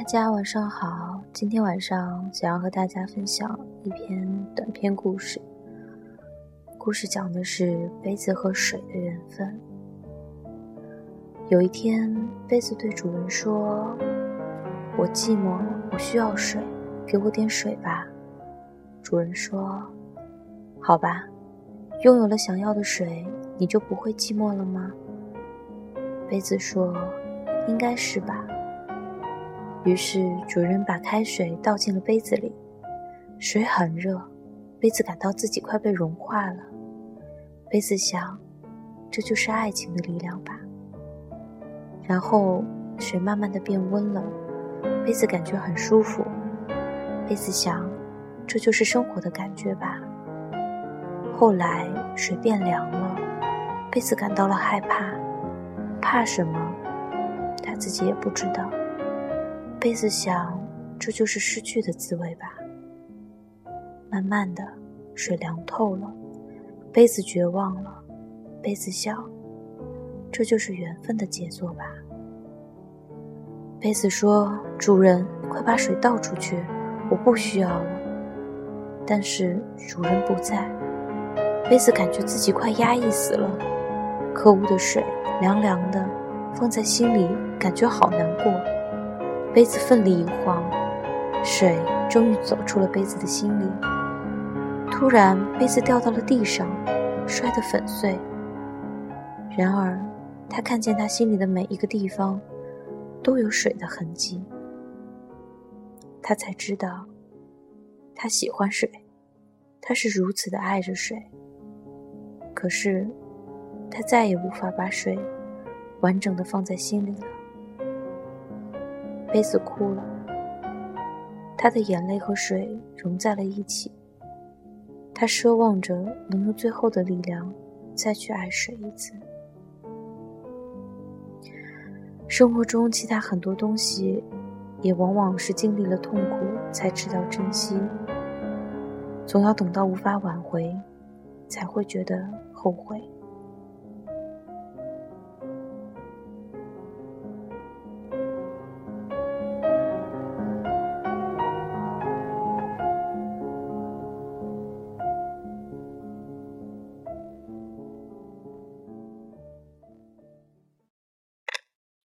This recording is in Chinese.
大家晚上好，今天晚上想要和大家分享一篇短篇故事。故事讲的是杯子和水的缘分。有一天，杯子对主人说：“我寂寞，我需要水，给我点水吧。”主人说：“好吧，拥有了想要的水，你就不会寂寞了吗？”杯子说：“应该是吧。”于是主人把开水倒进了杯子里，水很热，杯子感到自己快被融化了。杯子想，这就是爱情的力量吧。然后水慢慢的变温了，杯子感觉很舒服。杯子想，这就是生活的感觉吧。后来水变凉了，杯子感到了害怕，怕什么？他自己也不知道。杯子想，这就是失去的滋味吧。慢慢的，水凉透了，杯子绝望了。杯子想，这就是缘分的杰作吧。杯子说：“主人，快把水倒出去，我不需要了。”但是主人不在，杯子感觉自己快压抑死了。可恶的水，凉凉的，放在心里感觉好难过。杯子奋力一晃，水终于走出了杯子的心里。突然，杯子掉到了地上，摔得粉碎。然而，他看见他心里的每一个地方都有水的痕迹。他才知道，他喜欢水，他是如此的爱着水。可是，他再也无法把水完整的放在心里了。杯子哭了，他的眼泪和水融在了一起。他奢望着能用最后的力量再去爱水一次。生活中，其他很多东西，也往往是经历了痛苦才知道珍惜。总要等到无法挽回，才会觉得后悔。